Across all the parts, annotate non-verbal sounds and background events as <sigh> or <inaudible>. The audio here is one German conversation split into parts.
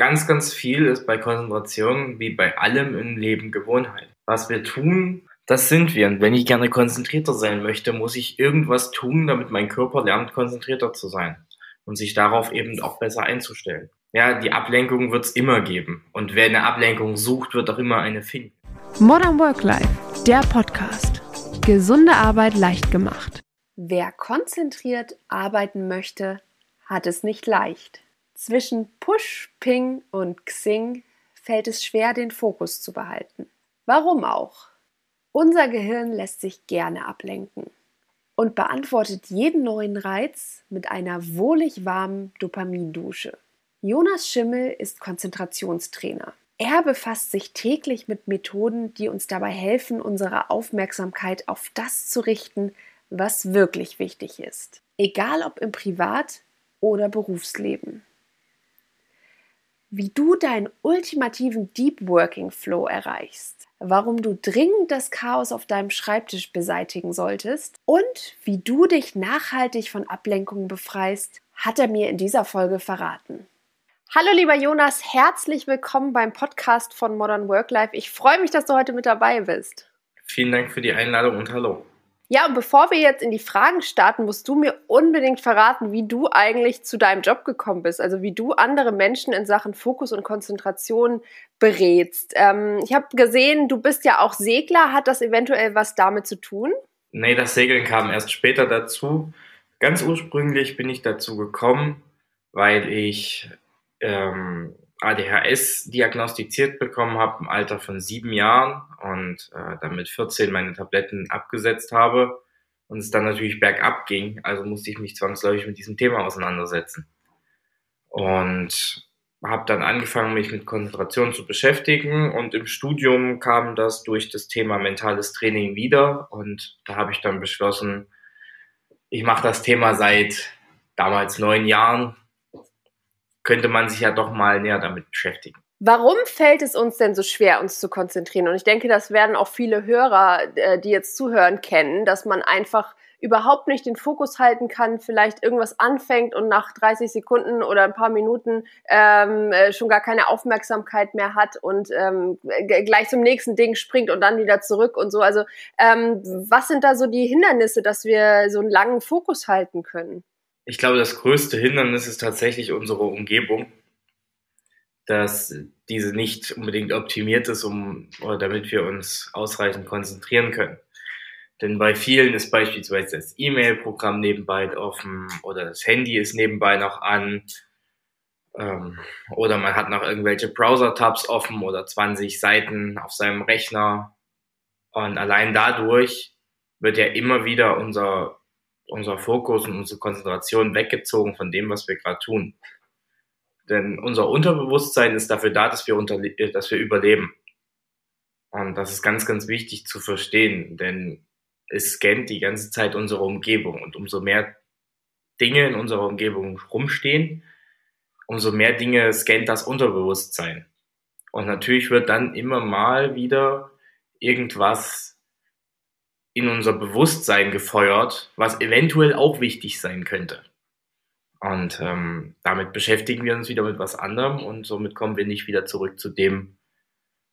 ganz, ganz viel ist bei Konzentration wie bei allem im Leben Gewohnheit. Was wir tun, das sind wir. Und wenn ich gerne konzentrierter sein möchte, muss ich irgendwas tun, damit mein Körper lernt, konzentrierter zu sein und sich darauf eben auch besser einzustellen. Ja, die Ablenkung wird es immer geben. Und wer eine Ablenkung sucht, wird auch immer eine finden. Modern Work Life, der Podcast. Gesunde Arbeit leicht gemacht. Wer konzentriert arbeiten möchte, hat es nicht leicht. Zwischen Push, Ping und Xing fällt es schwer, den Fokus zu behalten. Warum auch? Unser Gehirn lässt sich gerne ablenken und beantwortet jeden neuen Reiz mit einer wohlig warmen Dopamindusche. Jonas Schimmel ist Konzentrationstrainer. Er befasst sich täglich mit Methoden, die uns dabei helfen, unsere Aufmerksamkeit auf das zu richten, was wirklich wichtig ist. Egal ob im Privat- oder Berufsleben wie du deinen ultimativen Deep Working Flow erreichst, warum du dringend das Chaos auf deinem Schreibtisch beseitigen solltest und wie du dich nachhaltig von Ablenkungen befreist, hat er mir in dieser Folge verraten. Hallo lieber Jonas, herzlich willkommen beim Podcast von Modern Work Life. Ich freue mich, dass du heute mit dabei bist. Vielen Dank für die Einladung und hallo. Ja, und bevor wir jetzt in die Fragen starten, musst du mir unbedingt verraten, wie du eigentlich zu deinem Job gekommen bist. Also wie du andere Menschen in Sachen Fokus und Konzentration berätst. Ähm, ich habe gesehen, du bist ja auch Segler. Hat das eventuell was damit zu tun? Nee, das Segeln kam erst später dazu. Ganz ursprünglich bin ich dazu gekommen, weil ich ähm, ADHS diagnostiziert bekommen habe im Alter von sieben Jahren und äh, dann mit 14 meine Tabletten abgesetzt habe und es dann natürlich bergab ging. Also musste ich mich zwangsläufig mit diesem Thema auseinandersetzen. Und habe dann angefangen, mich mit Konzentration zu beschäftigen und im Studium kam das durch das Thema mentales Training wieder und da habe ich dann beschlossen, ich mache das Thema seit damals neun Jahren könnte man sich ja doch mal näher damit beschäftigen. Warum fällt es uns denn so schwer, uns zu konzentrieren? Und ich denke, das werden auch viele Hörer, äh, die jetzt zuhören, kennen, dass man einfach überhaupt nicht den Fokus halten kann, vielleicht irgendwas anfängt und nach 30 Sekunden oder ein paar Minuten ähm, äh, schon gar keine Aufmerksamkeit mehr hat und ähm, gleich zum nächsten Ding springt und dann wieder zurück und so. Also ähm, was sind da so die Hindernisse, dass wir so einen langen Fokus halten können? Ich glaube, das größte Hindernis ist tatsächlich unsere Umgebung, dass diese nicht unbedingt optimiert ist, um oder damit wir uns ausreichend konzentrieren können. Denn bei vielen ist beispielsweise das E-Mail-Programm nebenbei offen oder das Handy ist nebenbei noch an ähm, oder man hat noch irgendwelche Browser-Tabs offen oder 20 Seiten auf seinem Rechner und allein dadurch wird ja immer wieder unser unser Fokus und unsere Konzentration weggezogen von dem, was wir gerade tun. Denn unser Unterbewusstsein ist dafür da, dass wir, unter, dass wir überleben. Und das ist ganz, ganz wichtig zu verstehen, denn es scannt die ganze Zeit unsere Umgebung. Und umso mehr Dinge in unserer Umgebung rumstehen, umso mehr Dinge scannt das Unterbewusstsein. Und natürlich wird dann immer mal wieder irgendwas in unser Bewusstsein gefeuert, was eventuell auch wichtig sein könnte. Und ähm, damit beschäftigen wir uns wieder mit was anderem und somit kommen wir nicht wieder zurück zu dem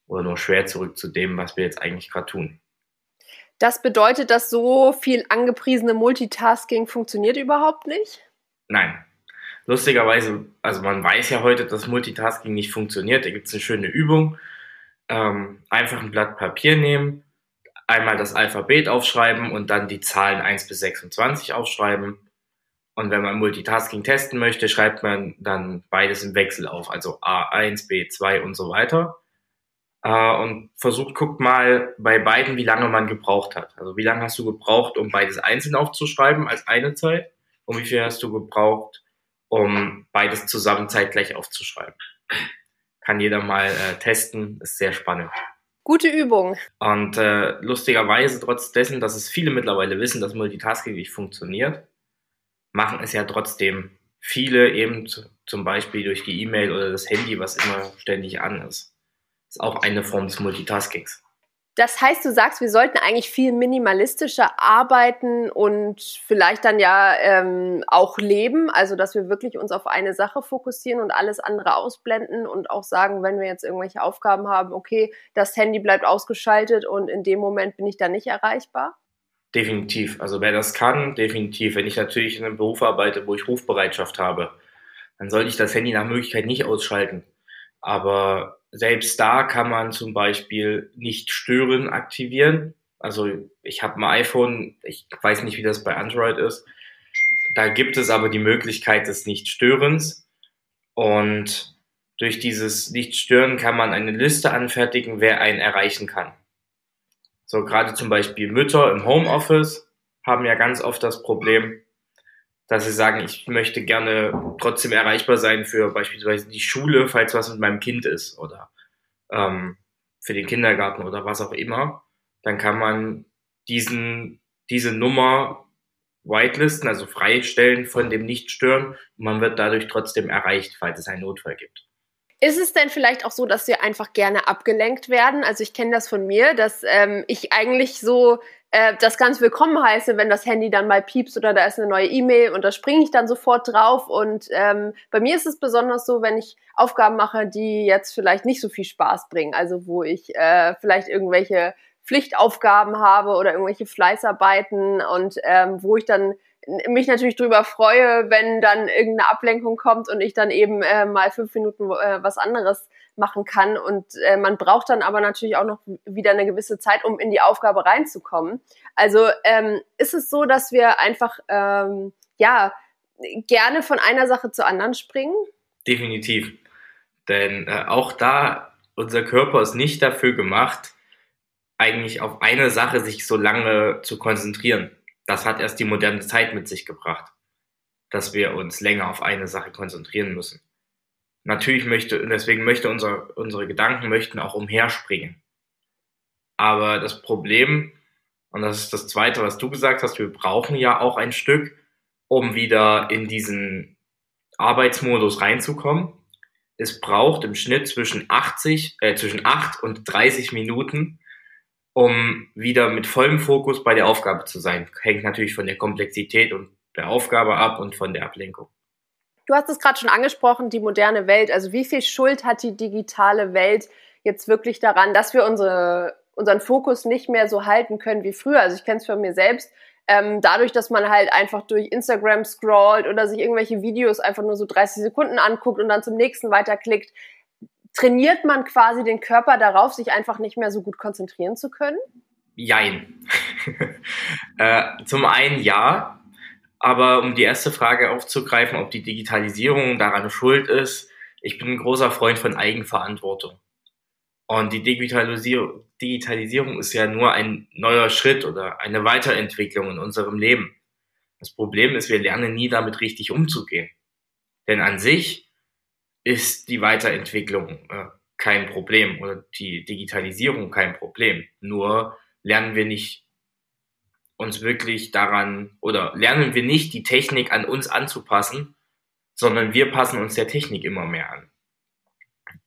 oder nur schwer zurück zu dem, was wir jetzt eigentlich gerade tun. Das bedeutet, dass so viel angepriesene Multitasking funktioniert überhaupt nicht? Nein. Lustigerweise, also man weiß ja heute, dass Multitasking nicht funktioniert. Da gibt es eine schöne Übung. Ähm, einfach ein Blatt Papier nehmen, einmal das Alphabet aufschreiben und dann die Zahlen 1 bis 26 aufschreiben. Und wenn man Multitasking testen möchte, schreibt man dann beides im Wechsel auf, also A1, B2 und so weiter. Äh, und versucht, guckt mal bei beiden, wie lange man gebraucht hat. Also wie lange hast du gebraucht, um beides einzeln aufzuschreiben als eine Zeit? Und wie viel hast du gebraucht, um beides zusammen zeitgleich aufzuschreiben? Kann jeder mal äh, testen, ist sehr spannend. Gute Übung. Und äh, lustigerweise, trotz dessen, dass es viele mittlerweile wissen, dass Multitasking nicht funktioniert, machen es ja trotzdem viele eben zum Beispiel durch die E-Mail oder das Handy, was immer ständig an ist. Ist auch eine Form des Multitaskings. Das heißt, du sagst, wir sollten eigentlich viel minimalistischer arbeiten und vielleicht dann ja ähm, auch leben, also dass wir wirklich uns auf eine Sache fokussieren und alles andere ausblenden und auch sagen, wenn wir jetzt irgendwelche Aufgaben haben, okay, das Handy bleibt ausgeschaltet und in dem Moment bin ich dann nicht erreichbar? Definitiv. Also wer das kann, definitiv. Wenn ich natürlich in einem Beruf arbeite, wo ich Rufbereitschaft habe, dann sollte ich das Handy nach Möglichkeit nicht ausschalten. Aber selbst da kann man zum Beispiel nicht stören aktivieren. Also ich habe ein iPhone, ich weiß nicht, wie das bei Android ist. Da gibt es aber die Möglichkeit des Nichtstörens. Und durch dieses Nichtstören kann man eine Liste anfertigen, wer einen erreichen kann. So gerade zum Beispiel Mütter im Homeoffice haben ja ganz oft das Problem, dass sie sagen, ich möchte gerne trotzdem erreichbar sein für beispielsweise die Schule, falls was mit meinem Kind ist oder ähm, für den Kindergarten oder was auch immer, dann kann man diesen, diese Nummer whitelisten, also freistellen von dem Nichtstören und man wird dadurch trotzdem erreicht, falls es einen Notfall gibt. Ist es denn vielleicht auch so, dass wir einfach gerne abgelenkt werden? Also ich kenne das von mir, dass ähm, ich eigentlich so äh, das ganz willkommen heiße, wenn das Handy dann mal piepst oder da ist eine neue E-Mail und da springe ich dann sofort drauf. Und ähm, bei mir ist es besonders so, wenn ich Aufgaben mache, die jetzt vielleicht nicht so viel Spaß bringen. Also wo ich äh, vielleicht irgendwelche Pflichtaufgaben habe oder irgendwelche Fleißarbeiten und ähm, wo ich dann mich natürlich drüber freue, wenn dann irgendeine Ablenkung kommt und ich dann eben äh, mal fünf Minuten äh, was anderes machen kann. Und äh, man braucht dann aber natürlich auch noch wieder eine gewisse Zeit, um in die Aufgabe reinzukommen. Also ähm, ist es so, dass wir einfach ähm, ja gerne von einer Sache zur anderen springen? Definitiv. Denn äh, auch da, unser Körper ist nicht dafür gemacht, eigentlich auf eine Sache sich so lange zu konzentrieren. Das hat erst die moderne Zeit mit sich gebracht, dass wir uns länger auf eine Sache konzentrieren müssen natürlich möchte, deswegen möchte unser, unsere Gedanken möchten auch umherspringen. Aber das Problem, und das ist das zweite, was du gesagt hast, wir brauchen ja auch ein Stück, um wieder in diesen Arbeitsmodus reinzukommen. Es braucht im Schnitt zwischen 80, äh, zwischen 8 und 30 Minuten, um wieder mit vollem Fokus bei der Aufgabe zu sein. Hängt natürlich von der Komplexität und der Aufgabe ab und von der Ablenkung. Du hast es gerade schon angesprochen, die moderne Welt. Also wie viel Schuld hat die digitale Welt jetzt wirklich daran, dass wir unsere, unseren Fokus nicht mehr so halten können wie früher? Also ich kenne es von mir selbst. Ähm, dadurch, dass man halt einfach durch Instagram scrollt oder sich irgendwelche Videos einfach nur so 30 Sekunden anguckt und dann zum nächsten weiterklickt, trainiert man quasi den Körper darauf, sich einfach nicht mehr so gut konzentrieren zu können? Jein. <laughs> äh, zum einen ja, aber um die erste Frage aufzugreifen, ob die Digitalisierung daran schuld ist, ich bin ein großer Freund von Eigenverantwortung. Und die Digitalisierung, Digitalisierung ist ja nur ein neuer Schritt oder eine Weiterentwicklung in unserem Leben. Das Problem ist, wir lernen nie damit richtig umzugehen. Denn an sich ist die Weiterentwicklung äh, kein Problem oder die Digitalisierung kein Problem. Nur lernen wir nicht uns wirklich daran oder lernen wir nicht, die Technik an uns anzupassen, sondern wir passen uns der Technik immer mehr an.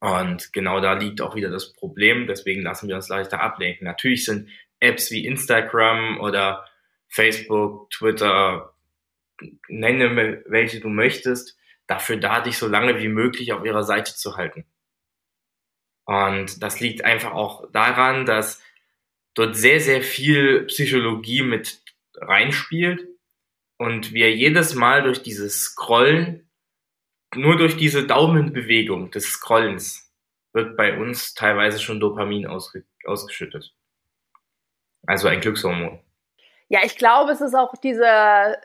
Und genau da liegt auch wieder das Problem, deswegen lassen wir uns leichter ablenken. Natürlich sind Apps wie Instagram oder Facebook, Twitter, nenne welche du möchtest, dafür da, dich so lange wie möglich auf ihrer Seite zu halten. Und das liegt einfach auch daran, dass dort sehr, sehr viel Psychologie mit reinspielt und wir jedes Mal durch dieses Scrollen, nur durch diese Daumenbewegung des Scrollens, wird bei uns teilweise schon Dopamin ausge ausgeschüttet. Also ein Glückshormon. Ja, ich glaube, es ist auch dieser,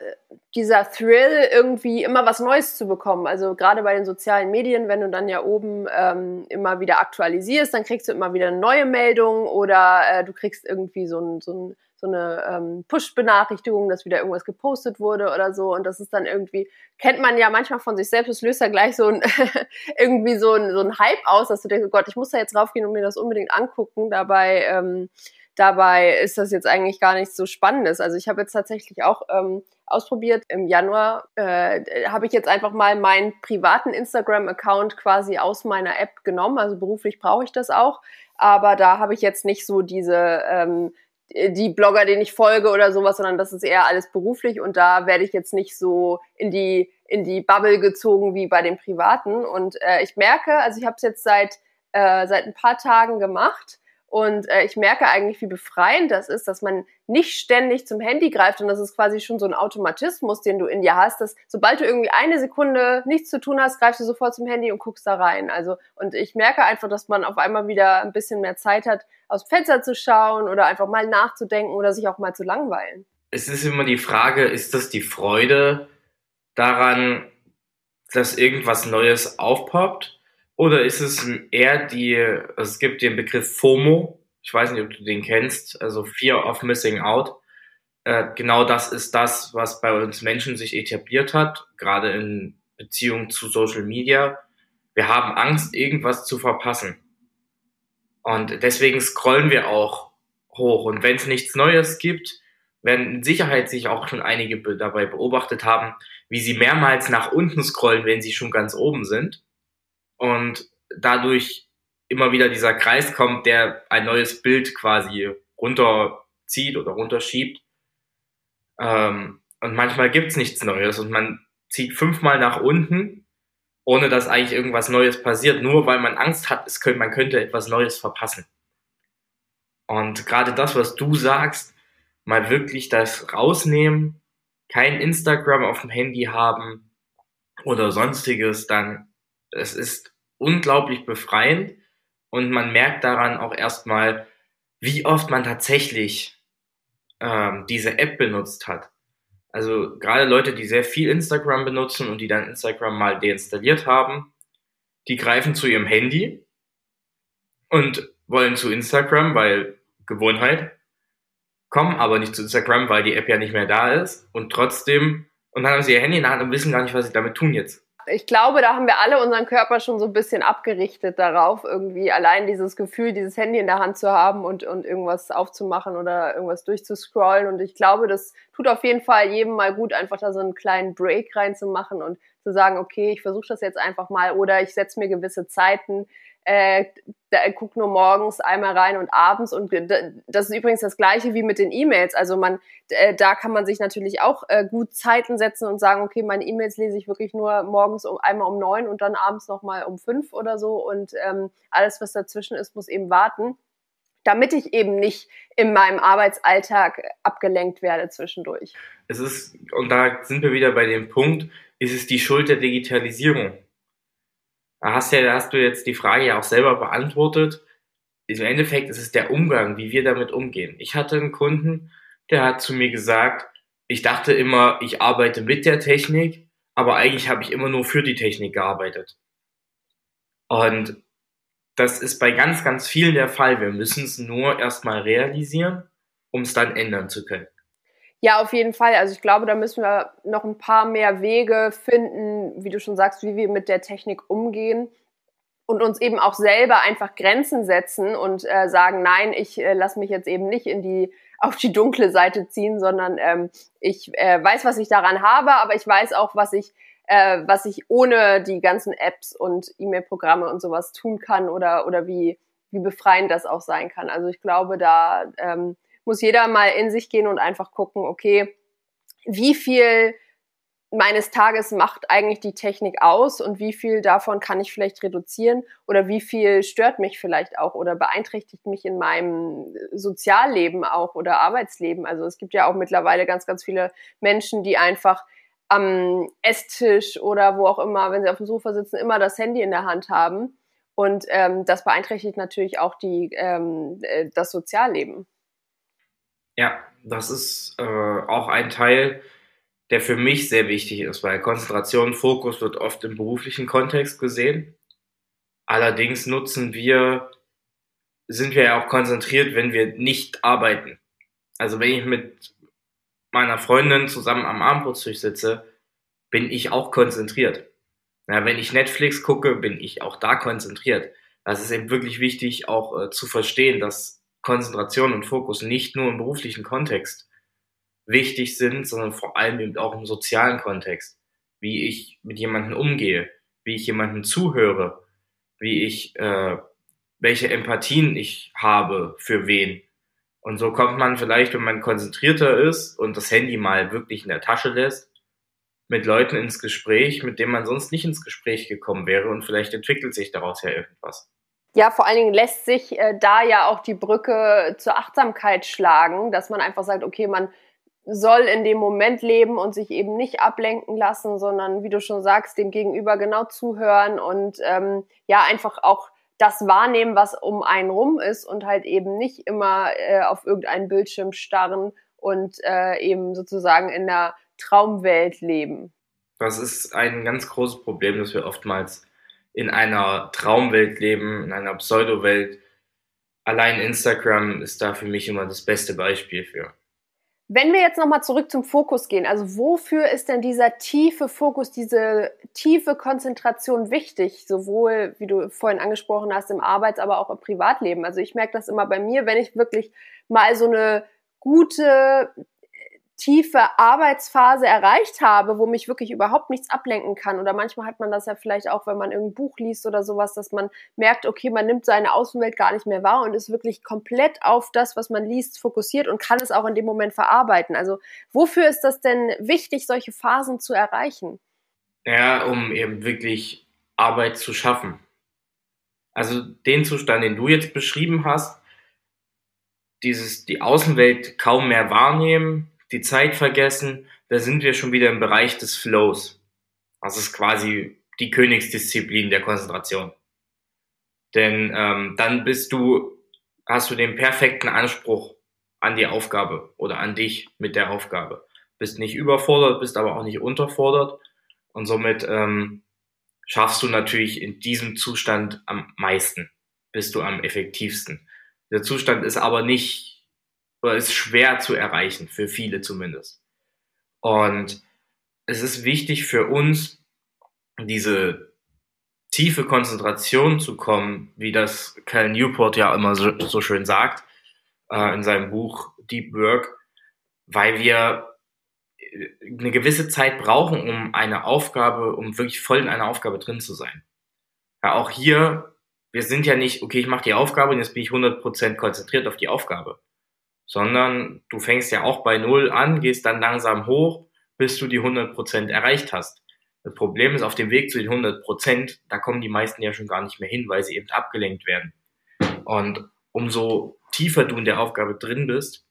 dieser Thrill, irgendwie immer was Neues zu bekommen. Also gerade bei den sozialen Medien, wenn du dann ja oben ähm, immer wieder aktualisierst, dann kriegst du immer wieder eine neue Meldung oder äh, du kriegst irgendwie so, ein, so, ein, so eine ähm, Push-Benachrichtigung, dass wieder irgendwas gepostet wurde oder so. Und das ist dann irgendwie, kennt man ja manchmal von sich selbst, es löst ja gleich so ein <laughs> irgendwie so ein, so ein Hype aus, dass du denkst, oh Gott, ich muss da jetzt raufgehen und mir das unbedingt angucken. Dabei ähm, dabei ist das jetzt eigentlich gar nichts so Spannendes. Also ich habe jetzt tatsächlich auch ähm, ausprobiert. Im Januar äh, habe ich jetzt einfach mal meinen privaten Instagram-Account quasi aus meiner App genommen. Also beruflich brauche ich das auch. Aber da habe ich jetzt nicht so diese ähm, die Blogger, denen ich folge oder sowas, sondern das ist eher alles beruflich und da werde ich jetzt nicht so in die in die Bubble gezogen wie bei den privaten. Und äh, ich merke, also ich habe es jetzt seit äh, seit ein paar Tagen gemacht und äh, ich merke eigentlich, wie befreiend das ist, dass man nicht ständig zum Handy greift und das ist quasi schon so ein Automatismus, den du in dir hast, dass sobald du irgendwie eine Sekunde nichts zu tun hast, greifst du sofort zum Handy und guckst da rein. Also und ich merke einfach, dass man auf einmal wieder ein bisschen mehr Zeit hat, aus dem Fenster zu schauen oder einfach mal nachzudenken oder sich auch mal zu langweilen. Es ist immer die Frage, ist das die Freude daran, dass irgendwas Neues aufpoppt? Oder ist es eher die, also es gibt den Begriff FOMO, ich weiß nicht, ob du den kennst, also Fear of Missing Out. Äh, genau das ist das, was bei uns Menschen sich etabliert hat, gerade in Beziehung zu Social Media. Wir haben Angst, irgendwas zu verpassen. Und deswegen scrollen wir auch hoch. Und wenn es nichts Neues gibt, werden in Sicherheit sich auch schon einige dabei beobachtet haben, wie sie mehrmals nach unten scrollen, wenn sie schon ganz oben sind und dadurch immer wieder dieser Kreis kommt, der ein neues Bild quasi runterzieht oder runterschiebt. Ähm, und manchmal gibt's nichts Neues und man zieht fünfmal nach unten, ohne dass eigentlich irgendwas Neues passiert, nur weil man Angst hat, es könnte, man könnte etwas Neues verpassen. Und gerade das, was du sagst, mal wirklich das rausnehmen, kein Instagram auf dem Handy haben oder sonstiges, dann es ist unglaublich befreiend und man merkt daran auch erstmal, wie oft man tatsächlich ähm, diese App benutzt hat. Also gerade Leute, die sehr viel Instagram benutzen und die dann Instagram mal deinstalliert haben, die greifen zu ihrem Handy und wollen zu Instagram, weil Gewohnheit, kommen aber nicht zu Instagram, weil die App ja nicht mehr da ist und trotzdem, und dann haben sie ihr Handy in der Hand und wissen gar nicht, was sie damit tun jetzt ich glaube, da haben wir alle unseren Körper schon so ein bisschen abgerichtet darauf, irgendwie allein dieses Gefühl, dieses Handy in der Hand zu haben und, und irgendwas aufzumachen oder irgendwas durchzuscrollen. Und ich glaube, das tut auf jeden Fall jedem mal gut, einfach da so einen kleinen Break reinzumachen und zu sagen, okay, ich versuche das jetzt einfach mal oder ich setze mir gewisse Zeiten, äh, da, guck nur morgens einmal rein und abends und das ist übrigens das gleiche wie mit den E-Mails. Also man, äh, da kann man sich natürlich auch äh, gut Zeiten setzen und sagen, okay, meine E-Mails lese ich wirklich nur morgens um, einmal um neun und dann abends nochmal um fünf oder so und ähm, alles, was dazwischen ist, muss eben warten damit ich eben nicht in meinem Arbeitsalltag abgelenkt werde zwischendurch. Es ist, und da sind wir wieder bei dem Punkt, ist es die Schuld der Digitalisierung? Da hast, ja, hast du jetzt die Frage ja auch selber beantwortet. Im Endeffekt ist es der Umgang, wie wir damit umgehen. Ich hatte einen Kunden, der hat zu mir gesagt, ich dachte immer, ich arbeite mit der Technik, aber eigentlich habe ich immer nur für die Technik gearbeitet. Und das ist bei ganz, ganz vielen der Fall. Wir müssen es nur erstmal realisieren, um es dann ändern zu können. Ja, auf jeden Fall. Also ich glaube, da müssen wir noch ein paar mehr Wege finden, wie du schon sagst, wie wir mit der Technik umgehen und uns eben auch selber einfach Grenzen setzen und äh, sagen, nein, ich äh, lasse mich jetzt eben nicht in die auf die dunkle Seite ziehen, sondern ähm, ich äh, weiß, was ich daran habe, aber ich weiß auch, was ich äh, was ich ohne die ganzen Apps und E-Mail-Programme und sowas tun kann oder oder wie wie befreiend das auch sein kann. Also ich glaube, da ähm, muss jeder mal in sich gehen und einfach gucken, okay, wie viel meines Tages macht eigentlich die Technik aus und wie viel davon kann ich vielleicht reduzieren oder wie viel stört mich vielleicht auch oder beeinträchtigt mich in meinem Sozialleben auch oder Arbeitsleben. Also es gibt ja auch mittlerweile ganz, ganz viele Menschen, die einfach am Esstisch oder wo auch immer, wenn sie auf dem Sofa sitzen, immer das Handy in der Hand haben. Und ähm, das beeinträchtigt natürlich auch die, ähm, äh, das Sozialleben. Ja, das ist äh, auch ein Teil, der für mich sehr wichtig ist, weil Konzentration, Fokus wird oft im beruflichen Kontext gesehen. Allerdings nutzen wir, sind wir ja auch konzentriert, wenn wir nicht arbeiten. Also wenn ich mit meiner Freundin zusammen am Abendbrotstisch sitze, bin ich auch konzentriert. Ja, wenn ich Netflix gucke, bin ich auch da konzentriert. Das ist eben wirklich wichtig, auch äh, zu verstehen, dass Konzentration und Fokus nicht nur im beruflichen Kontext wichtig sind, sondern vor allem eben auch im sozialen Kontext. Wie ich mit jemandem umgehe, wie ich jemandem zuhöre, wie ich, äh, welche Empathien ich habe für wen. Und so kommt man vielleicht, wenn man konzentrierter ist und das Handy mal wirklich in der Tasche lässt, mit Leuten ins Gespräch, mit denen man sonst nicht ins Gespräch gekommen wäre und vielleicht entwickelt sich daraus ja irgendwas. Ja, vor allen Dingen lässt sich äh, da ja auch die Brücke zur Achtsamkeit schlagen, dass man einfach sagt, okay, man soll in dem Moment leben und sich eben nicht ablenken lassen, sondern wie du schon sagst, dem Gegenüber genau zuhören und ähm, ja einfach auch das wahrnehmen, was um einen rum ist und halt eben nicht immer äh, auf irgendeinen Bildschirm starren und äh, eben sozusagen in der Traumwelt leben. Das ist ein ganz großes Problem, dass wir oftmals in einer Traumwelt leben, in einer Pseudowelt. Allein Instagram ist da für mich immer das beste Beispiel für. Wenn wir jetzt nochmal zurück zum Fokus gehen, also wofür ist denn dieser tiefe Fokus, diese tiefe Konzentration wichtig, sowohl, wie du vorhin angesprochen hast, im Arbeits-, aber auch im Privatleben? Also ich merke das immer bei mir, wenn ich wirklich mal so eine gute tiefe Arbeitsphase erreicht habe, wo mich wirklich überhaupt nichts ablenken kann. Oder manchmal hat man das ja vielleicht auch, wenn man irgendein Buch liest oder sowas, dass man merkt, okay, man nimmt seine Außenwelt gar nicht mehr wahr und ist wirklich komplett auf das, was man liest, fokussiert und kann es auch in dem Moment verarbeiten. Also wofür ist das denn wichtig, solche Phasen zu erreichen? Ja, um eben wirklich Arbeit zu schaffen. Also den Zustand, den du jetzt beschrieben hast, dieses die Außenwelt kaum mehr wahrnehmen, die Zeit vergessen, da sind wir schon wieder im Bereich des Flows. Das ist quasi die Königsdisziplin der Konzentration. Denn ähm, dann bist du, hast du den perfekten Anspruch an die Aufgabe oder an dich mit der Aufgabe. Bist nicht überfordert, bist aber auch nicht unterfordert und somit ähm, schaffst du natürlich in diesem Zustand am meisten, bist du am effektivsten. Der Zustand ist aber nicht oder ist schwer zu erreichen, für viele zumindest. Und es ist wichtig für uns, diese tiefe Konzentration zu kommen, wie das Cal Newport ja immer so, so schön sagt, äh, in seinem Buch Deep Work, weil wir äh, eine gewisse Zeit brauchen, um eine Aufgabe, um wirklich voll in einer Aufgabe drin zu sein. Ja, auch hier, wir sind ja nicht, okay, ich mache die Aufgabe und jetzt bin ich 100% konzentriert auf die Aufgabe sondern du fängst ja auch bei Null an, gehst dann langsam hoch, bis du die 100 Prozent erreicht hast. Das Problem ist, auf dem Weg zu den 100 Prozent, da kommen die meisten ja schon gar nicht mehr hin, weil sie eben abgelenkt werden. Und umso tiefer du in der Aufgabe drin bist,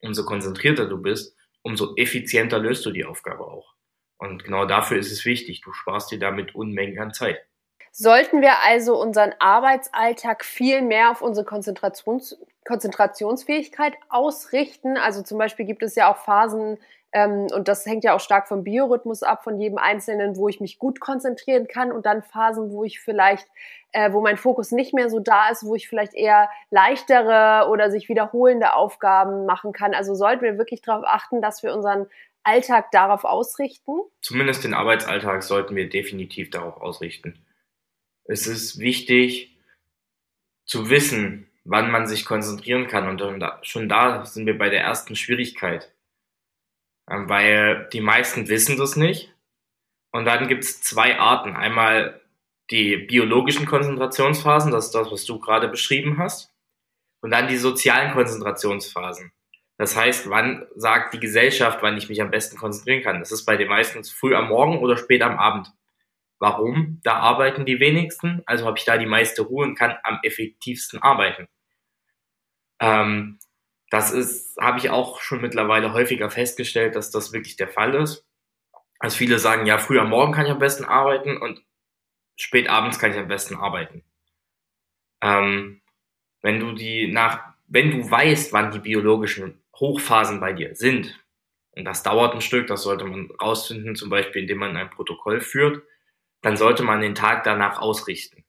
umso konzentrierter du bist, umso effizienter löst du die Aufgabe auch. Und genau dafür ist es wichtig. Du sparst dir damit Unmengen an Zeit. Sollten wir also unseren Arbeitsalltag viel mehr auf unsere Konzentrations Konzentrationsfähigkeit ausrichten? Also zum Beispiel gibt es ja auch Phasen, ähm, und das hängt ja auch stark vom Biorhythmus ab, von jedem Einzelnen, wo ich mich gut konzentrieren kann und dann Phasen, wo ich vielleicht, äh, wo mein Fokus nicht mehr so da ist, wo ich vielleicht eher leichtere oder sich wiederholende Aufgaben machen kann. Also sollten wir wirklich darauf achten, dass wir unseren Alltag darauf ausrichten? Zumindest den Arbeitsalltag sollten wir definitiv darauf ausrichten es ist wichtig zu wissen, wann man sich konzentrieren kann. Und schon da sind wir bei der ersten Schwierigkeit. Ähm, weil die meisten wissen das nicht. Und dann gibt es zwei Arten. Einmal die biologischen Konzentrationsphasen, das ist das, was du gerade beschrieben hast. Und dann die sozialen Konzentrationsphasen. Das heißt, wann sagt die Gesellschaft, wann ich mich am besten konzentrieren kann? Das ist bei den meisten früh am Morgen oder spät am Abend. Warum? Da arbeiten die wenigsten, also habe ich da die meiste Ruhe und kann am effektivsten arbeiten. Ähm, das ist, habe ich auch schon mittlerweile häufiger festgestellt, dass das wirklich der Fall ist. Also viele sagen, ja, früh am Morgen kann ich am besten arbeiten und spät abends kann ich am besten arbeiten. Ähm, wenn du die nach, wenn du weißt, wann die biologischen Hochphasen bei dir sind, und das dauert ein Stück, das sollte man rausfinden, zum Beispiel indem man ein Protokoll führt, dann sollte man den Tag danach ausrichten.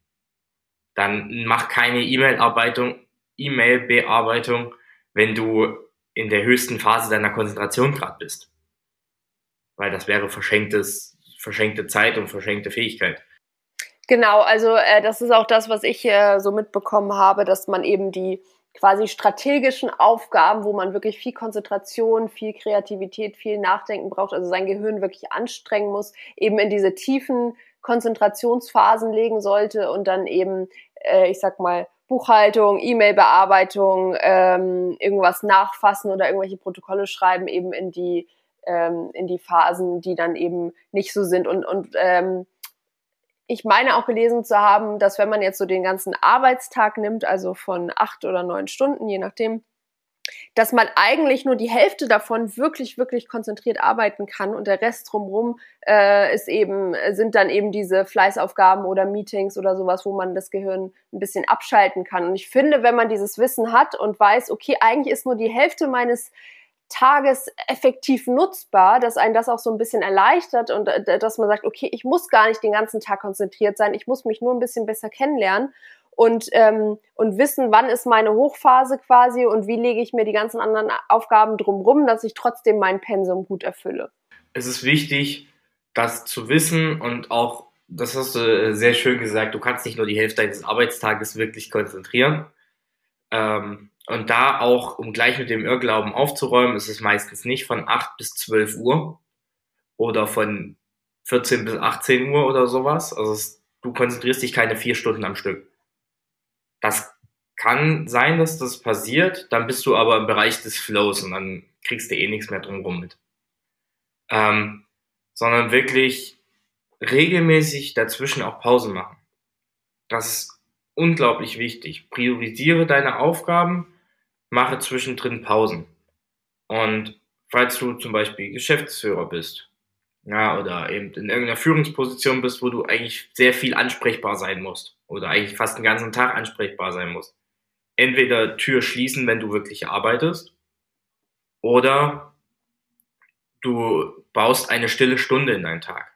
Dann mach keine E-Mail-Arbeitung, E-Mail-Bearbeitung, wenn du in der höchsten Phase deiner Konzentration gerade bist. Weil das wäre verschenktes, verschenkte Zeit und verschenkte Fähigkeit. Genau, also äh, das ist auch das, was ich äh, so mitbekommen habe, dass man eben die quasi strategischen Aufgaben, wo man wirklich viel Konzentration, viel Kreativität, viel Nachdenken braucht, also sein Gehirn wirklich anstrengen muss, eben in diese tiefen Konzentrationsphasen legen sollte und dann eben, äh, ich sag mal, Buchhaltung, E-Mail-Bearbeitung, ähm, irgendwas nachfassen oder irgendwelche Protokolle schreiben, eben in die, ähm, in die Phasen, die dann eben nicht so sind. Und, und ähm, ich meine auch gelesen zu haben, dass wenn man jetzt so den ganzen Arbeitstag nimmt, also von acht oder neun Stunden, je nachdem, dass man eigentlich nur die Hälfte davon wirklich, wirklich konzentriert arbeiten kann und der Rest drumherum äh, ist eben, sind dann eben diese Fleißaufgaben oder Meetings oder sowas, wo man das Gehirn ein bisschen abschalten kann. Und ich finde, wenn man dieses Wissen hat und weiß, okay, eigentlich ist nur die Hälfte meines Tages effektiv nutzbar, dass einen das auch so ein bisschen erleichtert und äh, dass man sagt, okay, ich muss gar nicht den ganzen Tag konzentriert sein, ich muss mich nur ein bisschen besser kennenlernen und, ähm, und wissen, wann ist meine Hochphase quasi und wie lege ich mir die ganzen anderen Aufgaben drumrum, dass ich trotzdem mein Pensum gut erfülle. Es ist wichtig, das zu wissen und auch, das hast du äh, sehr schön gesagt, du kannst nicht nur die Hälfte deines Arbeitstages wirklich konzentrieren. Ähm, und da auch, um gleich mit dem Irrglauben aufzuräumen, ist es meistens nicht von 8 bis 12 Uhr oder von 14 bis 18 Uhr oder sowas. Also es, du konzentrierst dich keine vier Stunden am Stück. Das kann sein, dass das passiert, dann bist du aber im Bereich des Flows und dann kriegst du eh nichts mehr drumherum mit. Ähm, sondern wirklich regelmäßig dazwischen auch Pausen machen. Das ist unglaublich wichtig. Priorisiere deine Aufgaben, mache zwischendrin Pausen. Und falls du zum Beispiel Geschäftsführer bist, ja, oder eben in irgendeiner Führungsposition bist, wo du eigentlich sehr viel ansprechbar sein musst, oder eigentlich fast den ganzen Tag ansprechbar sein musst. Entweder Tür schließen, wenn du wirklich arbeitest, oder du baust eine stille Stunde in deinen Tag.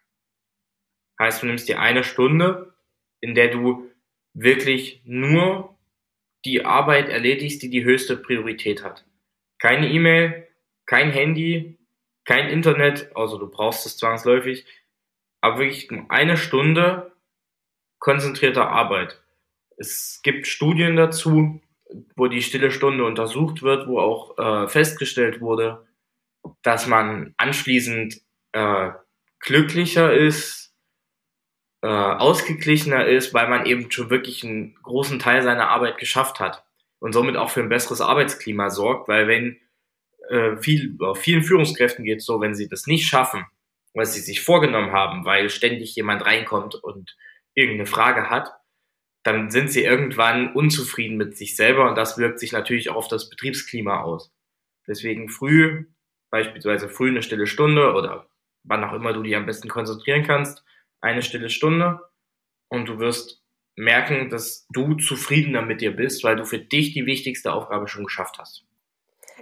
Heißt, du nimmst dir eine Stunde, in der du wirklich nur die Arbeit erledigst, die die höchste Priorität hat. Keine E-Mail, kein Handy, kein Internet, also du brauchst es zwangsläufig, aber wirklich eine Stunde konzentrierter Arbeit. Es gibt Studien dazu, wo die stille Stunde untersucht wird, wo auch äh, festgestellt wurde, dass man anschließend äh, glücklicher ist, äh, ausgeglichener ist, weil man eben schon wirklich einen großen Teil seiner Arbeit geschafft hat und somit auch für ein besseres Arbeitsklima sorgt, weil wenn äh, viel, vielen Führungskräften geht es so, wenn sie das nicht schaffen, was sie sich vorgenommen haben, weil ständig jemand reinkommt und irgendeine Frage hat, dann sind sie irgendwann unzufrieden mit sich selber und das wirkt sich natürlich auch auf das Betriebsklima aus. Deswegen früh, beispielsweise früh eine stille Stunde oder wann auch immer du dich am besten konzentrieren kannst, eine stille Stunde und du wirst merken, dass du zufriedener mit dir bist, weil du für dich die wichtigste Aufgabe schon geschafft hast.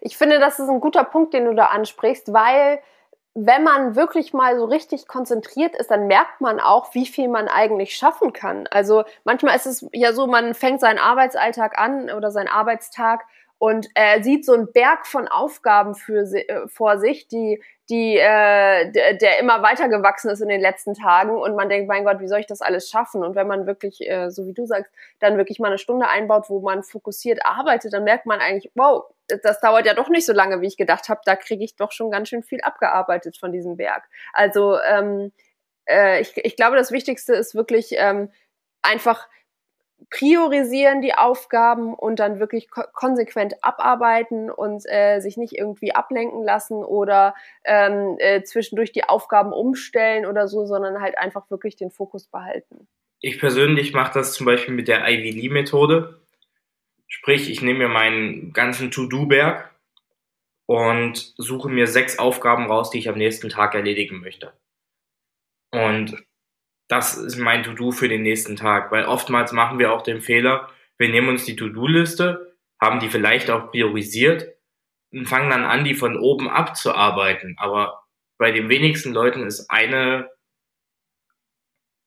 Ich finde, das ist ein guter Punkt, den du da ansprichst, weil wenn man wirklich mal so richtig konzentriert ist, dann merkt man auch, wie viel man eigentlich schaffen kann. Also manchmal ist es ja so, man fängt seinen Arbeitsalltag an oder seinen Arbeitstag und äh, sieht so einen Berg von Aufgaben für, äh, vor sich, die, die, äh, der, der immer weiter gewachsen ist in den letzten Tagen und man denkt, mein Gott, wie soll ich das alles schaffen? Und wenn man wirklich, äh, so wie du sagst, dann wirklich mal eine Stunde einbaut, wo man fokussiert arbeitet, dann merkt man eigentlich, wow, das dauert ja doch nicht so lange, wie ich gedacht habe. Da kriege ich doch schon ganz schön viel abgearbeitet von diesem Berg. Also ähm, äh, ich, ich glaube, das Wichtigste ist wirklich ähm, einfach priorisieren die Aufgaben und dann wirklich ko konsequent abarbeiten und äh, sich nicht irgendwie ablenken lassen oder ähm, äh, zwischendurch die Aufgaben umstellen oder so, sondern halt einfach wirklich den Fokus behalten. Ich persönlich mache das zum Beispiel mit der Ivy Lee Methode. Sprich, ich nehme mir meinen ganzen To-Do-Berg und suche mir sechs Aufgaben raus, die ich am nächsten Tag erledigen möchte. Und das ist mein To-Do für den nächsten Tag, weil oftmals machen wir auch den Fehler, wir nehmen uns die To-Do-Liste, haben die vielleicht auch priorisiert und fangen dann an, die von oben abzuarbeiten. Aber bei den wenigsten Leuten ist eine,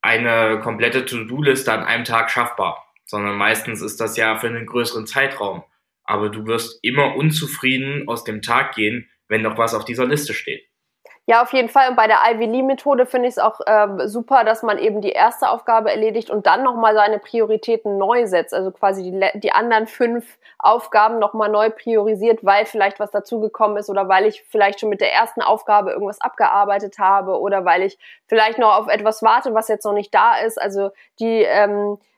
eine komplette To-Do-Liste an einem Tag schaffbar, sondern meistens ist das ja für einen größeren Zeitraum. Aber du wirst immer unzufrieden aus dem Tag gehen, wenn noch was auf dieser Liste steht. Ja, auf jeden Fall. Und bei der Ivy Lee-Methode finde ich es auch äh, super, dass man eben die erste Aufgabe erledigt und dann nochmal seine Prioritäten neu setzt. Also quasi die, die anderen fünf Aufgaben nochmal neu priorisiert, weil vielleicht was dazugekommen ist oder weil ich vielleicht schon mit der ersten Aufgabe irgendwas abgearbeitet habe oder weil ich vielleicht noch auf etwas warte, was jetzt noch nicht da ist. Also die ähm, äh,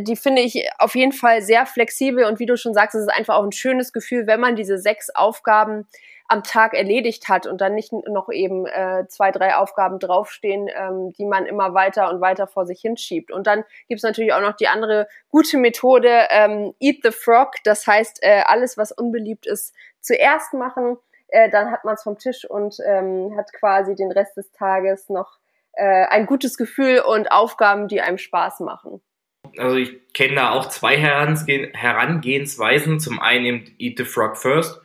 die finde ich auf jeden Fall sehr flexibel und wie du schon sagst, es ist einfach auch ein schönes Gefühl, wenn man diese sechs Aufgaben am Tag erledigt hat und dann nicht noch eben äh, zwei, drei Aufgaben draufstehen, ähm, die man immer weiter und weiter vor sich hinschiebt. Und dann gibt's natürlich auch noch die andere gute Methode, ähm, Eat the Frog. Das heißt, äh, alles, was unbeliebt ist, zuerst machen. Äh, dann hat man es vom Tisch und ähm, hat quasi den Rest des Tages noch äh, ein gutes Gefühl und Aufgaben, die einem Spaß machen. Also ich kenne da auch zwei Herangehensweisen. Zum einen eben Eat the Frog first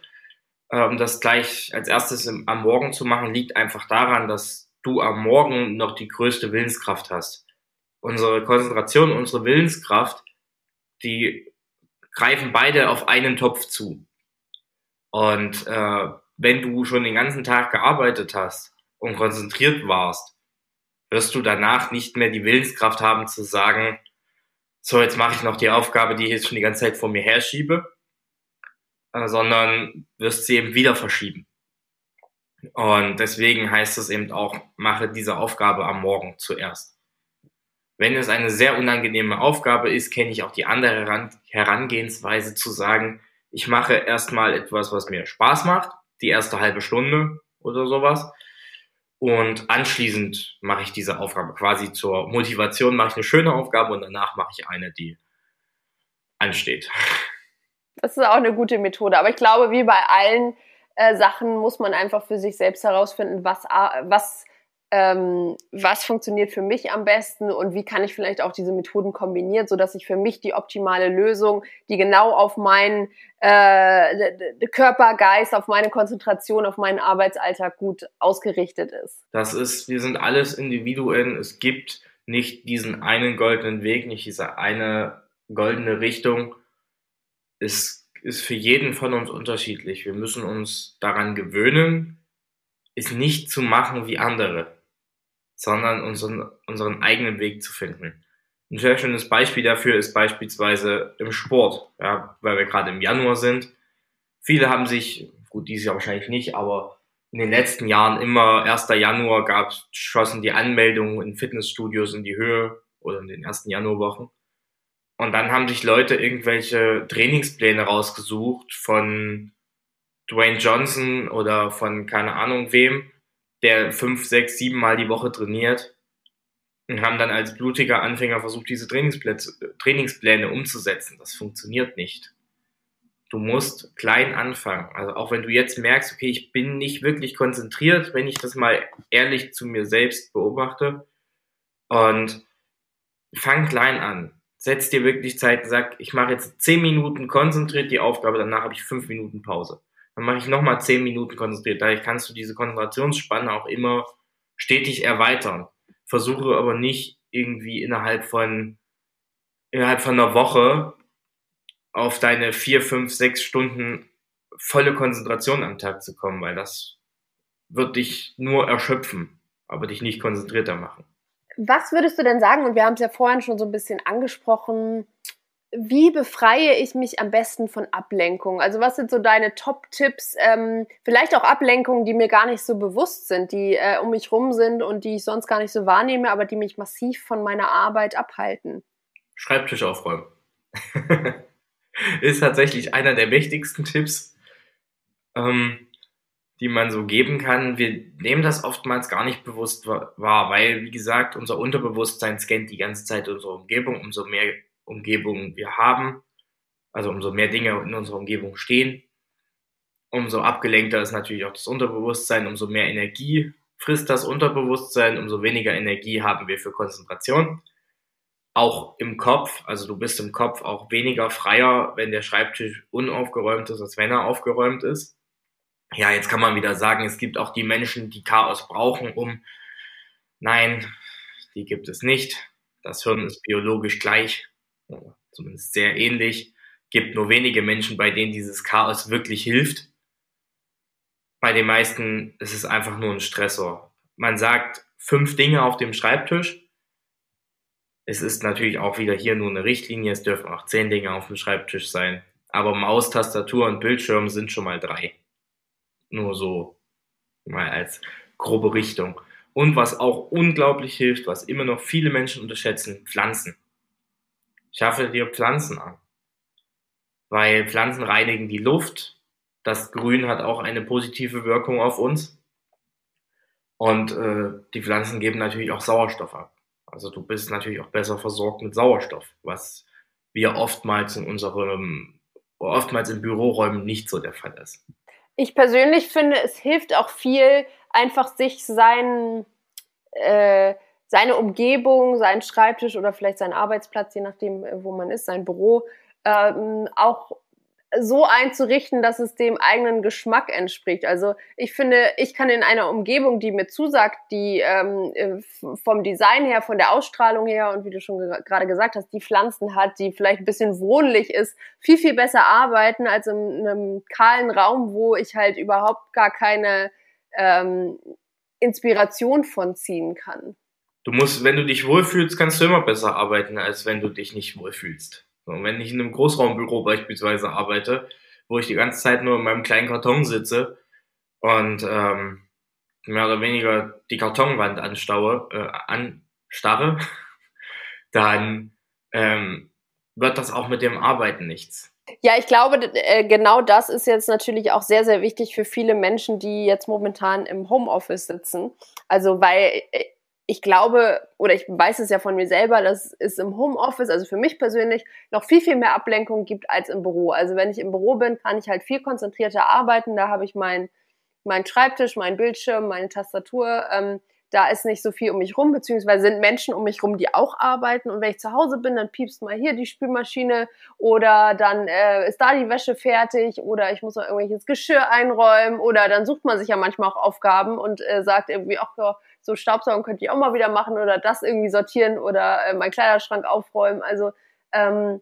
ähm, das gleich als erstes im, am Morgen zu machen, liegt einfach daran, dass du am Morgen noch die größte Willenskraft hast. Unsere Konzentration, unsere Willenskraft, die greifen beide auf einen Topf zu. Und äh, wenn du schon den ganzen Tag gearbeitet hast und konzentriert warst, wirst du danach nicht mehr die Willenskraft haben zu sagen, so jetzt mache ich noch die Aufgabe, die ich jetzt schon die ganze Zeit vor mir herschiebe, äh, sondern wirst sie eben wieder verschieben. Und deswegen heißt es eben auch, mache diese Aufgabe am Morgen zuerst. Wenn es eine sehr unangenehme Aufgabe ist, kenne ich auch die andere Herangehensweise zu sagen, ich mache erstmal etwas, was mir Spaß macht, die erste halbe Stunde oder sowas. Und anschließend mache ich diese Aufgabe quasi zur Motivation, mache ich eine schöne Aufgabe und danach mache ich eine, die ansteht. Das ist auch eine gute Methode. Aber ich glaube, wie bei allen äh, Sachen muss man einfach für sich selbst herausfinden, was, was, ähm, was funktioniert für mich am besten und wie kann ich vielleicht auch diese Methoden kombinieren, sodass ich für mich die optimale Lösung, die genau auf meinen äh, Körper, Geist, auf meine Konzentration, auf meinen Arbeitsalltag gut ausgerichtet ist. Das ist, wir sind alles Individuen. Es gibt nicht diesen einen goldenen Weg, nicht diese eine goldene Richtung ist, ist für jeden von uns unterschiedlich. Wir müssen uns daran gewöhnen, es nicht zu machen wie andere, sondern unseren, unseren eigenen Weg zu finden. Ein sehr schönes Beispiel dafür ist beispielsweise im Sport, ja, weil wir gerade im Januar sind. Viele haben sich, gut, dieses Jahr wahrscheinlich nicht, aber in den letzten Jahren immer 1. Januar gab, schossen die Anmeldungen in Fitnessstudios in die Höhe oder in den ersten Januarwochen. Und dann haben sich Leute irgendwelche Trainingspläne rausgesucht von Dwayne Johnson oder von keine Ahnung wem, der fünf, sechs, sieben Mal die Woche trainiert und haben dann als blutiger Anfänger versucht, diese Trainingspläne umzusetzen. Das funktioniert nicht. Du musst klein anfangen. Also auch wenn du jetzt merkst, okay, ich bin nicht wirklich konzentriert, wenn ich das mal ehrlich zu mir selbst beobachte und fang klein an setz dir wirklich Zeit und sag, ich mache jetzt zehn Minuten konzentriert die Aufgabe, danach habe ich fünf Minuten Pause. Dann mache ich nochmal zehn Minuten konzentriert. Dadurch kannst du diese Konzentrationsspanne auch immer stetig erweitern. Versuche aber nicht irgendwie innerhalb von innerhalb von einer Woche auf deine vier, fünf, sechs Stunden volle Konzentration am Tag zu kommen, weil das wird dich nur erschöpfen, aber dich nicht konzentrierter machen. Was würdest du denn sagen, und wir haben es ja vorhin schon so ein bisschen angesprochen, wie befreie ich mich am besten von Ablenkung? Also was sind so deine Top-Tipps? Ähm, vielleicht auch Ablenkungen, die mir gar nicht so bewusst sind, die äh, um mich rum sind und die ich sonst gar nicht so wahrnehme, aber die mich massiv von meiner Arbeit abhalten. Schreibtisch aufräumen. <laughs> Ist tatsächlich einer der wichtigsten Tipps. Ähm, die man so geben kann. Wir nehmen das oftmals gar nicht bewusst wahr, weil, wie gesagt, unser Unterbewusstsein scannt die ganze Zeit unsere Umgebung. Umso mehr Umgebung wir haben, also umso mehr Dinge in unserer Umgebung stehen, umso abgelenkter ist natürlich auch das Unterbewusstsein, umso mehr Energie frisst das Unterbewusstsein, umso weniger Energie haben wir für Konzentration. Auch im Kopf, also du bist im Kopf auch weniger freier, wenn der Schreibtisch unaufgeräumt ist, als wenn er aufgeräumt ist ja, jetzt kann man wieder sagen, es gibt auch die Menschen, die Chaos brauchen, um. Nein, die gibt es nicht. Das Hirn ist biologisch gleich, zumindest sehr ähnlich. Gibt nur wenige Menschen, bei denen dieses Chaos wirklich hilft. bei den meisten ist es einfach nur ein Stressor. Man sagt fünf Dinge auf dem Schreibtisch. Es ist natürlich auch wieder hier nur eine Richtlinie. Es dürfen auch zehn Dinge auf dem Schreibtisch sein. Aber Maus, Tastatur und Bildschirm sind schon mal drei. Nur so mal als grobe Richtung. Und was auch unglaublich hilft, was immer noch viele Menschen unterschätzen, Pflanzen. Schaffe dir Pflanzen an. Weil Pflanzen reinigen die Luft. Das Grün hat auch eine positive Wirkung auf uns. Und äh, die Pflanzen geben natürlich auch Sauerstoff ab. Also du bist natürlich auch besser versorgt mit Sauerstoff, was wir oftmals in unserem, oftmals in Büroräumen nicht so der Fall ist. Ich persönlich finde, es hilft auch viel, einfach sich sein, äh, seine Umgebung, seinen Schreibtisch oder vielleicht seinen Arbeitsplatz, je nachdem, äh, wo man ist, sein Büro, ähm, auch so einzurichten, dass es dem eigenen Geschmack entspricht. Also ich finde, ich kann in einer Umgebung, die mir zusagt, die ähm, äh, vom Design her, von der Ausstrahlung her und wie du schon ge gerade gesagt hast, die Pflanzen hat, die vielleicht ein bisschen wohnlich ist, viel, viel besser arbeiten als in einem kahlen Raum, wo ich halt überhaupt gar keine ähm, Inspiration von ziehen kann. Du musst, wenn du dich wohlfühlst, kannst du immer besser arbeiten, als wenn du dich nicht wohlfühlst. Und wenn ich in einem Großraumbüro beispielsweise arbeite, wo ich die ganze Zeit nur in meinem kleinen Karton sitze und ähm, mehr oder weniger die Kartonwand anstaue, äh, anstarre, <laughs> dann ähm, wird das auch mit dem Arbeiten nichts. Ja, ich glaube, äh, genau das ist jetzt natürlich auch sehr, sehr wichtig für viele Menschen, die jetzt momentan im Homeoffice sitzen. Also, weil äh, ich glaube, oder ich weiß es ja von mir selber, dass es im Homeoffice, also für mich persönlich, noch viel, viel mehr Ablenkung gibt als im Büro. Also wenn ich im Büro bin, kann ich halt viel konzentrierter arbeiten. Da habe ich meinen mein Schreibtisch, meinen Bildschirm, meine Tastatur. Ähm, da ist nicht so viel um mich rum, beziehungsweise sind Menschen um mich rum, die auch arbeiten. Und wenn ich zu Hause bin, dann piepst mal hier die Spülmaschine oder dann äh, ist da die Wäsche fertig oder ich muss noch irgendwelches Geschirr einräumen oder dann sucht man sich ja manchmal auch Aufgaben und äh, sagt irgendwie, ach ja, so Staubsaugen könnte ich auch mal wieder machen oder das irgendwie sortieren oder äh, meinen Kleiderschrank aufräumen. Also ähm,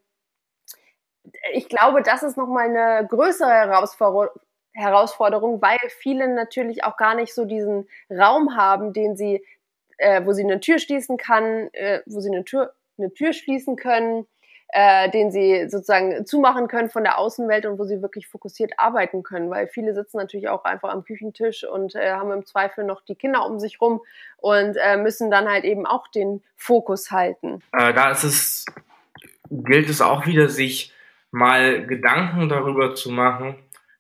ich glaube, das ist nochmal eine größere Herausforderung, Herausforderung, weil viele natürlich auch gar nicht so diesen Raum haben, den sie, äh, wo sie eine Tür schließen kann, äh, wo sie eine Tür, eine Tür schließen können, äh, den sie sozusagen zumachen können von der Außenwelt und wo sie wirklich fokussiert arbeiten können, weil viele sitzen natürlich auch einfach am Küchentisch und äh, haben im Zweifel noch die Kinder um sich rum und äh, müssen dann halt eben auch den Fokus halten. Äh, da ist es, gilt es auch wieder, sich mal Gedanken darüber zu machen,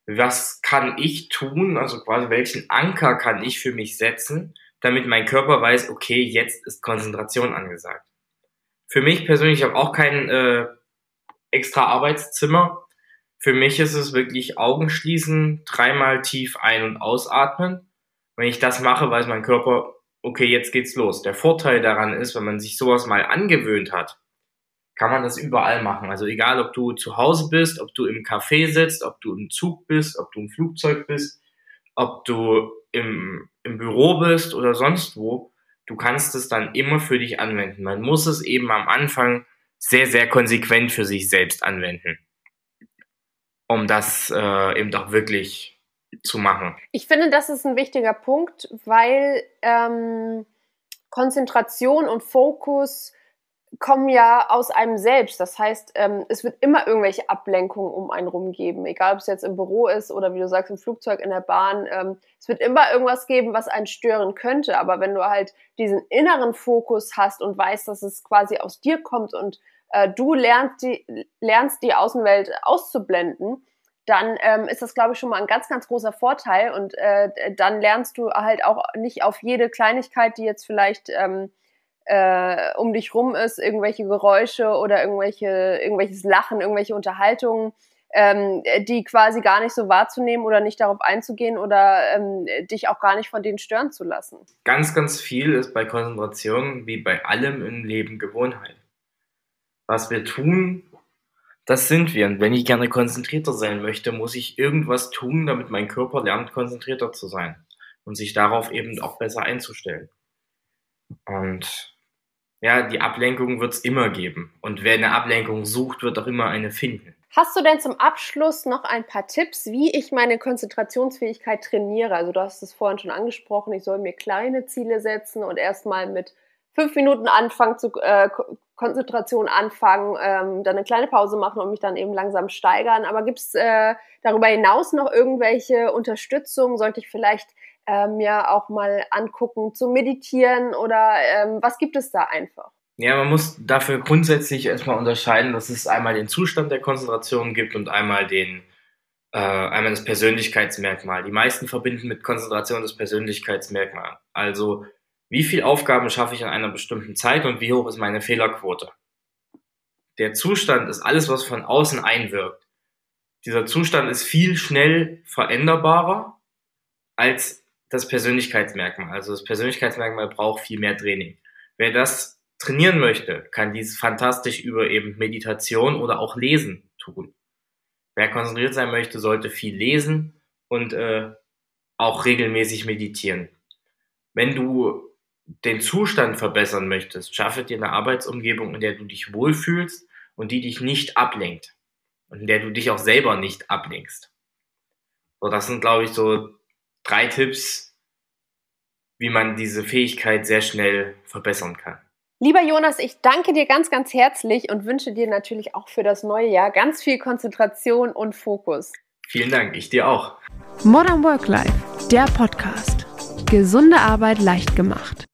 was kann ich tun, also quasi welchen Anker kann ich für mich setzen, damit mein Körper weiß, okay, jetzt ist Konzentration angesagt. Für mich persönlich, ich habe auch kein äh, extra Arbeitszimmer. Für mich ist es wirklich Augen schließen, dreimal tief ein- und ausatmen. Wenn ich das mache, weiß mein Körper, okay, jetzt geht's los. Der Vorteil daran ist, wenn man sich sowas mal angewöhnt hat, kann man das überall machen. Also egal, ob du zu Hause bist, ob du im Café sitzt, ob du im Zug bist, ob du im Flugzeug bist, ob du im, im Büro bist oder sonst wo du kannst es dann immer für dich anwenden. Man muss es eben am Anfang sehr, sehr konsequent für sich selbst anwenden, um das äh, eben doch wirklich zu machen. Ich finde, das ist ein wichtiger Punkt, weil ähm, Konzentration und Fokus kommen ja aus einem selbst. Das heißt, ähm, es wird immer irgendwelche Ablenkungen um einen rum geben, egal ob es jetzt im Büro ist oder wie du sagst, im Flugzeug, in der Bahn. Ähm, es wird immer irgendwas geben, was einen stören könnte. Aber wenn du halt diesen inneren Fokus hast und weißt, dass es quasi aus dir kommt und äh, du lernst die, lernst die Außenwelt auszublenden, dann ähm, ist das, glaube ich, schon mal ein ganz, ganz großer Vorteil. Und äh, dann lernst du halt auch nicht auf jede Kleinigkeit, die jetzt vielleicht ähm, äh, um dich rum ist, irgendwelche Geräusche oder irgendwelche, irgendwelches Lachen, irgendwelche Unterhaltungen, ähm, die quasi gar nicht so wahrzunehmen oder nicht darauf einzugehen oder ähm, dich auch gar nicht von denen stören zu lassen. Ganz, ganz viel ist bei Konzentration wie bei allem im Leben Gewohnheit. Was wir tun, das sind wir. Und wenn ich gerne konzentrierter sein möchte, muss ich irgendwas tun, damit mein Körper lernt, konzentrierter zu sein und sich darauf eben auch besser einzustellen. Und ja, die Ablenkung wird es immer geben. Und wer eine Ablenkung sucht, wird auch immer eine finden. Hast du denn zum Abschluss noch ein paar Tipps, wie ich meine Konzentrationsfähigkeit trainiere? Also du hast es vorhin schon angesprochen, ich soll mir kleine Ziele setzen und erstmal mit fünf Minuten anfangen zu äh, Konzentration anfangen, ähm, dann eine kleine Pause machen und mich dann eben langsam steigern. Aber gibt es äh, darüber hinaus noch irgendwelche Unterstützung? Sollte ich vielleicht äh, mir auch mal angucken zu meditieren oder ähm, was gibt es da einfach? Ja, man muss dafür grundsätzlich erstmal unterscheiden, dass es einmal den Zustand der Konzentration gibt und einmal den äh, einmal das Persönlichkeitsmerkmal. Die meisten verbinden mit Konzentration das Persönlichkeitsmerkmal. Also wie viele Aufgaben schaffe ich in einer bestimmten Zeit und wie hoch ist meine Fehlerquote? Der Zustand ist alles, was von außen einwirkt. Dieser Zustand ist viel schnell veränderbarer als das Persönlichkeitsmerkmal. Also das Persönlichkeitsmerkmal braucht viel mehr Training. Wer das trainieren möchte, kann dies fantastisch über eben Meditation oder auch Lesen tun. Wer konzentriert sein möchte, sollte viel lesen und äh, auch regelmäßig meditieren. Wenn du den Zustand verbessern möchtest, schaffe dir eine Arbeitsumgebung, in der du dich wohlfühlst und die dich nicht ablenkt und in der du dich auch selber nicht ablenkst. So, das sind, glaube ich, so drei Tipps, wie man diese Fähigkeit sehr schnell verbessern kann. Lieber Jonas, ich danke dir ganz, ganz herzlich und wünsche dir natürlich auch für das neue Jahr ganz viel Konzentration und Fokus. Vielen Dank, ich dir auch. Modern Work Life, der Podcast. Gesunde Arbeit leicht gemacht.